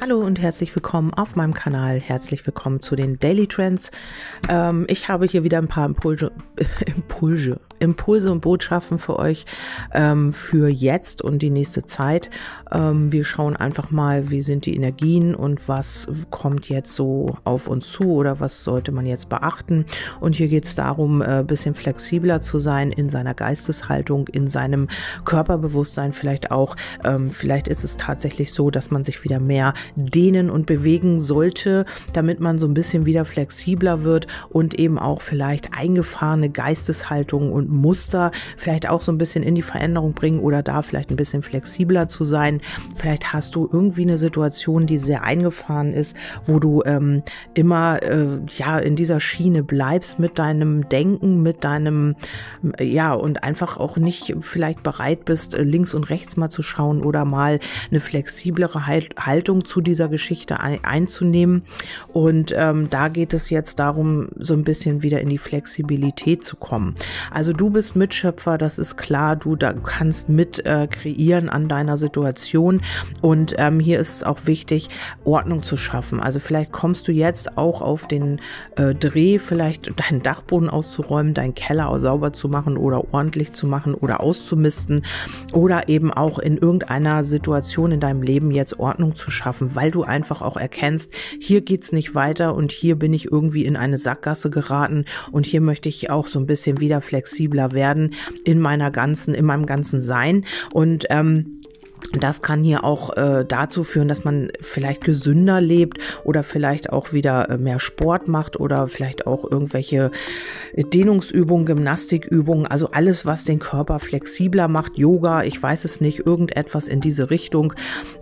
Hallo und herzlich willkommen auf meinem Kanal. Herzlich willkommen zu den Daily Trends. Ähm, ich habe hier wieder ein paar Impulse, Impulse, Impulse und Botschaften für euch ähm, für jetzt und die nächste Zeit. Ähm, wir schauen einfach mal, wie sind die Energien und was kommt jetzt so auf uns zu oder was sollte man jetzt beachten. Und hier geht es darum, ein äh, bisschen flexibler zu sein in seiner Geisteshaltung, in seinem Körperbewusstsein vielleicht auch. Ähm, vielleicht ist es tatsächlich so, dass man sich wieder mehr dehnen und bewegen sollte, damit man so ein bisschen wieder flexibler wird und eben auch vielleicht eingefahrene Geisteshaltung und Muster vielleicht auch so ein bisschen in die Veränderung bringen oder da vielleicht ein bisschen flexibler zu sein. Vielleicht hast du irgendwie eine Situation, die sehr eingefahren ist, wo du ähm, immer äh, ja in dieser Schiene bleibst mit deinem Denken, mit deinem ja und einfach auch nicht vielleicht bereit bist, äh, links und rechts mal zu schauen oder mal eine flexiblere Haltung zu dieser Geschichte ein einzunehmen. Und ähm, da geht es jetzt darum, so ein bisschen wieder in die Flexibilität zu kommen. Also du bist Mitschöpfer, das ist klar, du da kannst mit äh, kreieren an deiner Situation. Und ähm, hier ist es auch wichtig, Ordnung zu schaffen. Also vielleicht kommst du jetzt auch auf den äh, Dreh, vielleicht deinen Dachboden auszuräumen, deinen Keller sauber zu machen oder ordentlich zu machen oder auszumisten oder eben auch in irgendeiner Situation in deinem Leben jetzt Ordnung zu schaffen, weil du einfach auch erkennst, hier geht's nicht weiter und hier bin ich irgendwie in eine Sackgasse geraten und hier möchte ich auch so ein bisschen wieder flexibler werden in meiner ganzen, in meinem ganzen Sein. Und ähm, das kann hier auch äh, dazu führen, dass man vielleicht gesünder lebt oder vielleicht auch wieder äh, mehr Sport macht oder vielleicht auch irgendwelche Dehnungsübungen, Gymnastikübungen, also alles, was den Körper flexibler macht, Yoga, ich weiß es nicht, irgendetwas in diese Richtung.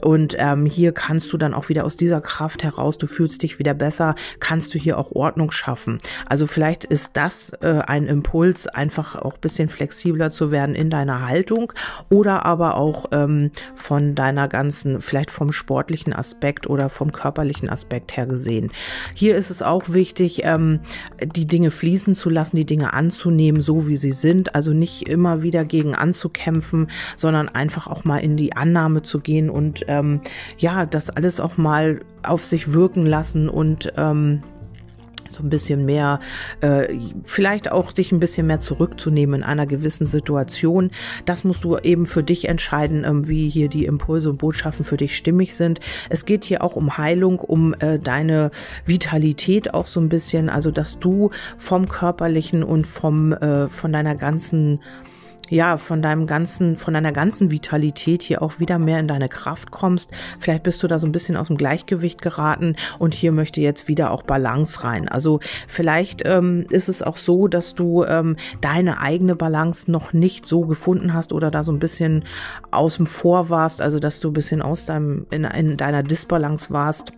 Und ähm, hier kannst du dann auch wieder aus dieser Kraft heraus, du fühlst dich wieder besser, kannst du hier auch Ordnung schaffen. Also vielleicht ist das äh, ein Impuls, einfach auch bisschen flexibler zu werden in deiner Haltung oder aber auch ähm, von deiner ganzen, vielleicht vom sportlichen Aspekt oder vom körperlichen Aspekt her gesehen. Hier ist es auch wichtig, ähm, die Dinge fließen zu lassen, die Dinge anzunehmen, so wie sie sind. Also nicht immer wieder gegen anzukämpfen, sondern einfach auch mal in die Annahme zu gehen und ähm, ja, das alles auch mal auf sich wirken lassen und ähm, so ein bisschen mehr, äh, vielleicht auch sich ein bisschen mehr zurückzunehmen in einer gewissen Situation. Das musst du eben für dich entscheiden, ähm, wie hier die Impulse und Botschaften für dich stimmig sind. Es geht hier auch um Heilung, um äh, deine Vitalität auch so ein bisschen, also dass du vom körperlichen und vom äh, von deiner ganzen ja, von deinem ganzen, von deiner ganzen Vitalität hier auch wieder mehr in deine Kraft kommst. Vielleicht bist du da so ein bisschen aus dem Gleichgewicht geraten und hier möchte jetzt wieder auch Balance rein. Also vielleicht ähm, ist es auch so, dass du ähm, deine eigene Balance noch nicht so gefunden hast oder da so ein bisschen aus dem Vor warst, also dass du ein bisschen aus deinem, in, in deiner Disbalance warst.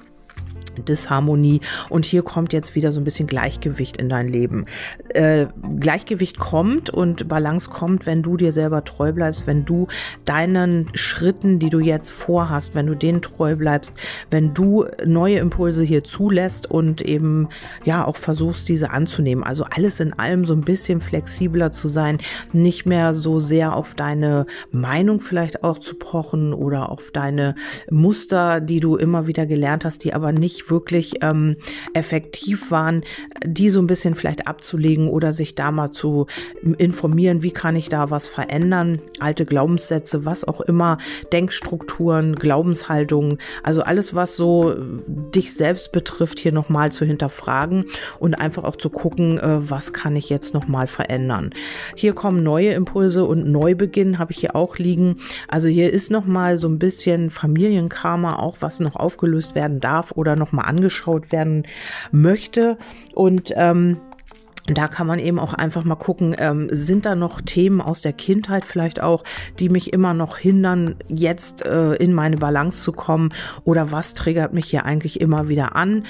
Disharmonie und hier kommt jetzt wieder so ein bisschen Gleichgewicht in dein Leben. Äh, Gleichgewicht kommt und Balance kommt, wenn du dir selber treu bleibst, wenn du deinen Schritten, die du jetzt vorhast, wenn du denen treu bleibst, wenn du neue Impulse hier zulässt und eben ja auch versuchst, diese anzunehmen. Also alles in allem so ein bisschen flexibler zu sein, nicht mehr so sehr auf deine Meinung vielleicht auch zu pochen oder auf deine Muster, die du immer wieder gelernt hast, die aber nicht wirklich ähm, effektiv waren, die so ein bisschen vielleicht abzulegen oder sich da mal zu informieren, wie kann ich da was verändern, alte Glaubenssätze, was auch immer, Denkstrukturen, Glaubenshaltungen, also alles, was so dich selbst betrifft, hier nochmal zu hinterfragen und einfach auch zu gucken, äh, was kann ich jetzt nochmal verändern. Hier kommen neue Impulse und Neubeginn habe ich hier auch liegen. Also hier ist nochmal so ein bisschen Familienkarma, auch was noch aufgelöst werden darf oder noch mal angeschaut werden möchte. Und ähm, da kann man eben auch einfach mal gucken, ähm, sind da noch Themen aus der Kindheit vielleicht auch, die mich immer noch hindern, jetzt äh, in meine Balance zu kommen oder was triggert mich hier eigentlich immer wieder an?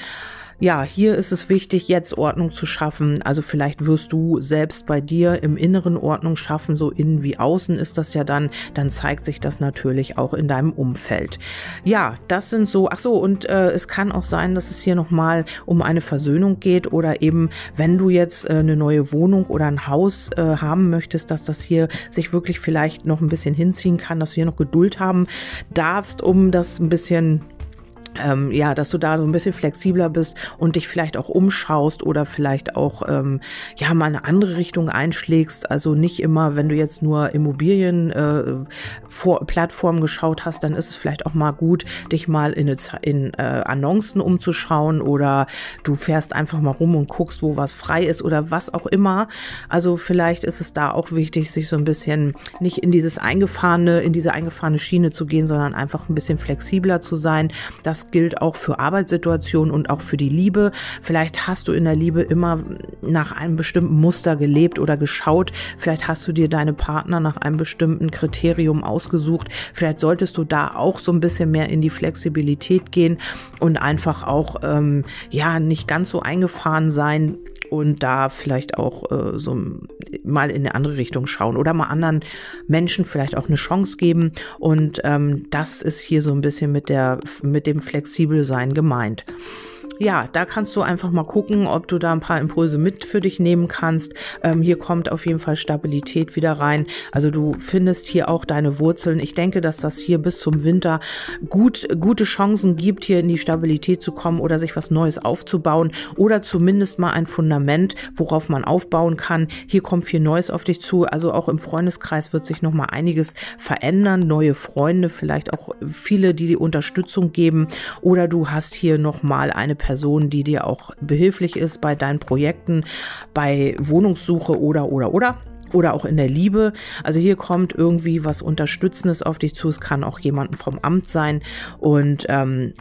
Ja, hier ist es wichtig, jetzt Ordnung zu schaffen. Also vielleicht wirst du selbst bei dir im Inneren Ordnung schaffen, so innen wie außen ist das ja dann. Dann zeigt sich das natürlich auch in deinem Umfeld. Ja, das sind so, ach so, und äh, es kann auch sein, dass es hier nochmal um eine Versöhnung geht oder eben, wenn du jetzt äh, eine neue Wohnung oder ein Haus äh, haben möchtest, dass das hier sich wirklich vielleicht noch ein bisschen hinziehen kann, dass du hier noch Geduld haben darfst, um das ein bisschen ähm, ja, dass du da so ein bisschen flexibler bist und dich vielleicht auch umschaust oder vielleicht auch ähm, ja mal eine andere Richtung einschlägst. Also nicht immer, wenn du jetzt nur Immobilien äh, vor Plattformen geschaut hast, dann ist es vielleicht auch mal gut, dich mal in, in äh, Annoncen umzuschauen oder du fährst einfach mal rum und guckst, wo was frei ist oder was auch immer. Also vielleicht ist es da auch wichtig, sich so ein bisschen nicht in dieses eingefahrene, in diese eingefahrene Schiene zu gehen, sondern einfach ein bisschen flexibler zu sein. Das gilt auch für Arbeitssituationen und auch für die Liebe. Vielleicht hast du in der Liebe immer nach einem bestimmten Muster gelebt oder geschaut. Vielleicht hast du dir deine Partner nach einem bestimmten Kriterium ausgesucht. Vielleicht solltest du da auch so ein bisschen mehr in die Flexibilität gehen und einfach auch ähm, ja nicht ganz so eingefahren sein und da vielleicht auch äh, so mal in eine andere Richtung schauen oder mal anderen Menschen vielleicht auch eine Chance geben. Und ähm, das ist hier so ein bisschen mit der mit dem flexibel sein gemeint ja, da kannst du einfach mal gucken, ob du da ein paar Impulse mit für dich nehmen kannst. Ähm, hier kommt auf jeden Fall Stabilität wieder rein. Also du findest hier auch deine Wurzeln. Ich denke, dass das hier bis zum Winter gut, gute Chancen gibt, hier in die Stabilität zu kommen oder sich was Neues aufzubauen oder zumindest mal ein Fundament, worauf man aufbauen kann. Hier kommt viel Neues auf dich zu. Also auch im Freundeskreis wird sich noch mal einiges verändern. Neue Freunde, vielleicht auch viele, die die Unterstützung geben oder du hast hier noch mal eine Person, Person, die dir auch behilflich ist bei deinen Projekten, bei Wohnungssuche oder, oder, oder oder auch in der Liebe. Also hier kommt irgendwie was Unterstützendes auf dich zu. Es kann auch jemanden vom Amt sein und ähm,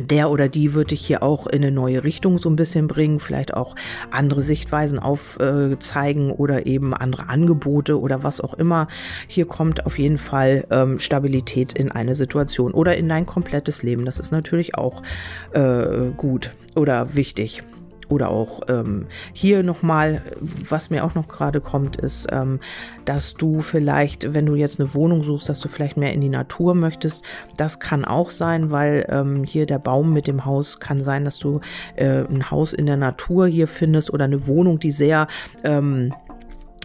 der oder die wird dich hier auch in eine neue Richtung so ein bisschen bringen, vielleicht auch andere Sichtweisen aufzeigen äh, oder eben andere Angebote oder was auch immer. Hier kommt auf jeden Fall ähm, Stabilität in eine Situation oder in dein komplettes Leben. Das ist natürlich auch äh, gut oder wichtig oder auch ähm, hier nochmal, was mir auch noch gerade kommt, ist, ähm, dass du vielleicht, wenn du jetzt eine Wohnung suchst, dass du vielleicht mehr in die Natur möchtest. Das kann auch sein, weil ähm, hier der Baum mit dem Haus kann sein, dass du äh, ein Haus in der Natur hier findest oder eine Wohnung, die sehr ähm,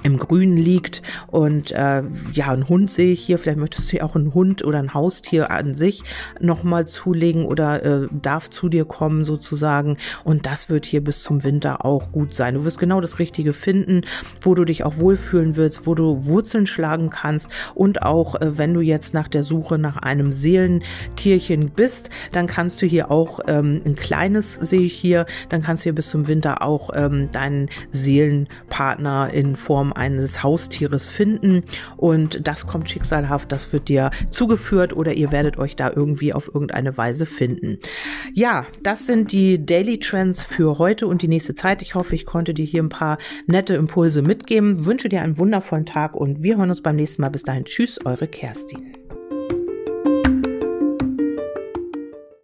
im Grünen liegt und äh, ja, ein Hund sehe ich hier, vielleicht möchtest du hier auch einen Hund oder ein Haustier an sich nochmal zulegen oder äh, darf zu dir kommen sozusagen. Und das wird hier bis zum Winter auch gut sein. Du wirst genau das Richtige finden, wo du dich auch wohlfühlen willst, wo du Wurzeln schlagen kannst. Und auch äh, wenn du jetzt nach der Suche nach einem Seelentierchen bist, dann kannst du hier auch ähm, ein kleines sehe ich hier, dann kannst du hier bis zum Winter auch ähm, deinen Seelenpartner in Eines Haustieres finden und das kommt schicksalhaft, das wird dir zugeführt oder ihr werdet euch da irgendwie auf irgendeine Weise finden. Ja, das sind die Daily Trends für heute und die nächste Zeit. Ich hoffe, ich konnte dir hier ein paar nette Impulse mitgeben. Wünsche dir einen wundervollen Tag und wir hören uns beim nächsten Mal. Bis dahin, tschüss, eure Kerstin.